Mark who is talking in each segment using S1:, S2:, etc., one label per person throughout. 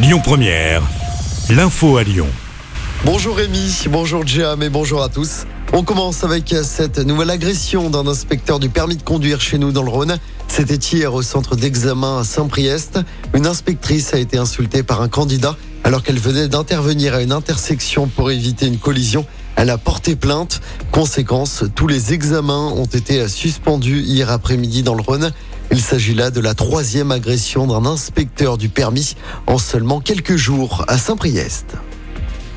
S1: Lyon Première, l'info à Lyon.
S2: Bonjour Rémi, bonjour Jam et bonjour à tous. On commence avec cette nouvelle agression d'un inspecteur du permis de conduire chez nous dans le Rhône. C'était hier au centre d'examen à Saint-Priest. Une inspectrice a été insultée par un candidat alors qu'elle venait d'intervenir à une intersection pour éviter une collision. Elle a porté plainte. Conséquence, tous les examens ont été suspendus hier après-midi dans le Rhône. Il s'agit là de la troisième agression d'un inspecteur du permis en seulement quelques jours à Saint-Priest.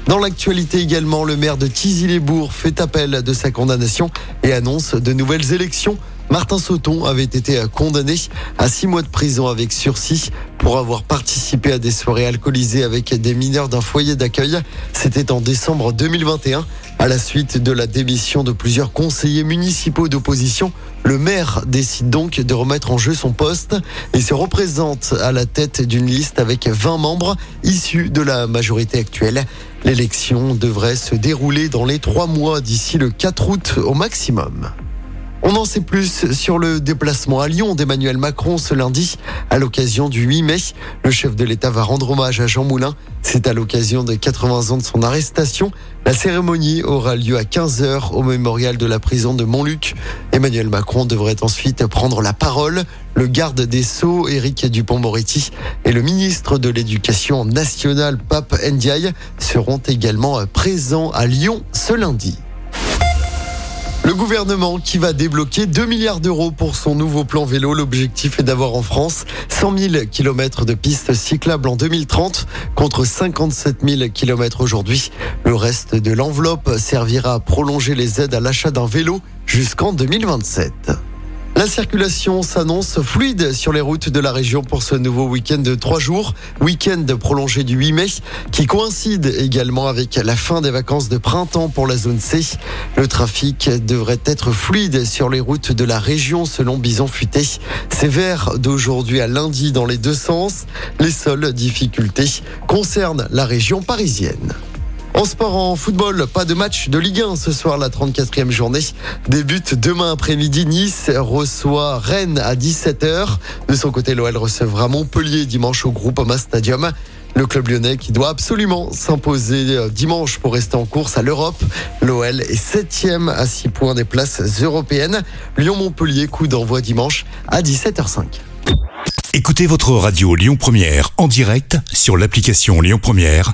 S2: Dans l'actualité également, le maire de Tizy-les-Bourgs fait appel de sa condamnation et annonce de nouvelles élections. Martin Sauton avait été condamné à six mois de prison avec sursis pour avoir participé à des soirées alcoolisées avec des mineurs d'un foyer d'accueil. C'était en décembre 2021. À la suite de la démission de plusieurs conseillers municipaux d'opposition, le maire décide donc de remettre en jeu son poste et se représente à la tête d'une liste avec 20 membres issus de la majorité actuelle. L'élection devrait se dérouler dans les trois mois d'ici le 4 août au maximum. On en sait plus sur le déplacement à Lyon d'Emmanuel Macron ce lundi à l'occasion du 8 mai. Le chef de l'État va rendre hommage à Jean Moulin. C'est à l'occasion des 80 ans de son arrestation. La cérémonie aura lieu à 15h au mémorial de la prison de Montluc. Emmanuel Macron devrait ensuite prendre la parole. Le garde des Sceaux, Éric Dupont-Moretti, et le ministre de l'Éducation nationale, Pape Ndiaye, seront également présents à Lyon ce lundi. Le gouvernement qui va débloquer 2 milliards d'euros pour son nouveau plan vélo. L'objectif est d'avoir en France 100 000 kilomètres de pistes cyclables en 2030 contre 57 000 kilomètres aujourd'hui. Le reste de l'enveloppe servira à prolonger les aides à l'achat d'un vélo jusqu'en 2027. La circulation s'annonce fluide sur les routes de la région pour ce nouveau week-end de trois jours, week-end prolongé du 8 mai, qui coïncide également avec la fin des vacances de printemps pour la zone C. Le trafic devrait être fluide sur les routes de la région selon Bison Futé. Sévère d'aujourd'hui à lundi dans les deux sens. Les seules difficultés concernent la région parisienne. En sport, en football, pas de match de Ligue 1 ce soir, la 34e journée. Débute demain après-midi. Nice reçoit Rennes à 17h. De son côté, l'OL recevra Montpellier dimanche au Groupama Stadium. Le club lyonnais qui doit absolument s'imposer euh, dimanche pour rester en course à l'Europe. L'OL est septième à 6 points des places européennes. Lyon-Montpellier, coup d'envoi dimanche à 17h05.
S1: Écoutez votre radio Lyon Première en direct sur l'application Lyon Première,